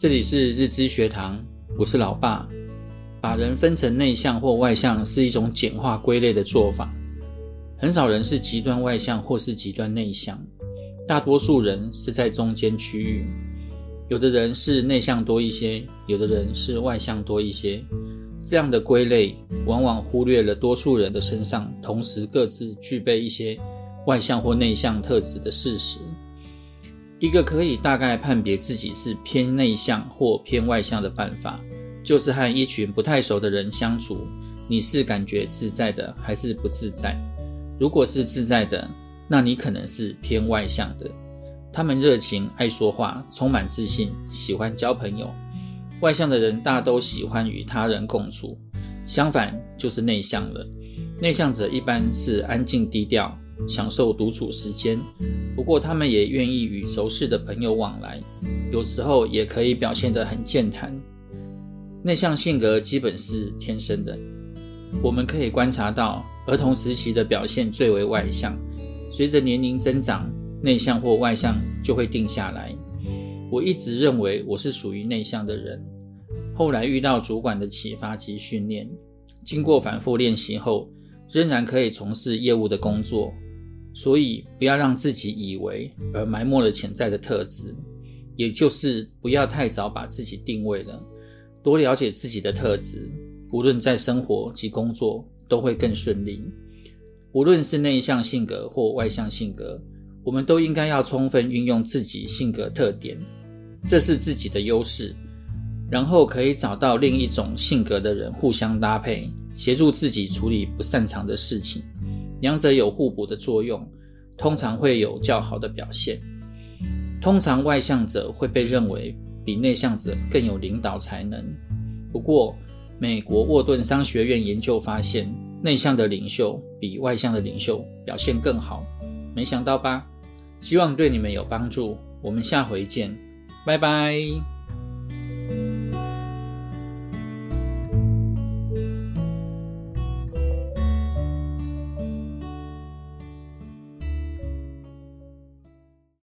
这里是日知学堂，我是老爸。把人分成内向或外向是一种简化归类的做法。很少人是极端外向或是极端内向，大多数人是在中间区域。有的人是内向多一些，有的人是外向多一些。这样的归类往往忽略了多数人的身上同时各自具备一些外向或内向特质的事实。一个可以大概判别自己是偏内向或偏外向的办法，就是和一群不太熟的人相处，你是感觉自在的还是不自在？如果是自在的，那你可能是偏外向的。他们热情、爱说话、充满自信，喜欢交朋友。外向的人大都喜欢与他人共处，相反就是内向了。内向者一般是安静低调。享受独处时间，不过他们也愿意与熟识的朋友往来，有时候也可以表现得很健谈。内向性格基本是天生的，我们可以观察到，儿童时期的表现最为外向，随着年龄增长，内向或外向就会定下来。我一直认为我是属于内向的人，后来遇到主管的启发及训练，经过反复练习后，仍然可以从事业务的工作。所以，不要让自己以为而埋没了潜在的特质，也就是不要太早把自己定位了。多了解自己的特质，无论在生活及工作都会更顺利。无论是内向性格或外向性格，我们都应该要充分运用自己性格特点，这是自己的优势，然后可以找到另一种性格的人互相搭配，协助自己处理不擅长的事情。两者有互补的作用，通常会有较好的表现。通常外向者会被认为比内向者更有领导才能。不过，美国沃顿商学院研究发现，内向的领袖比外向的领袖表现更好。没想到吧？希望对你们有帮助。我们下回见，拜拜。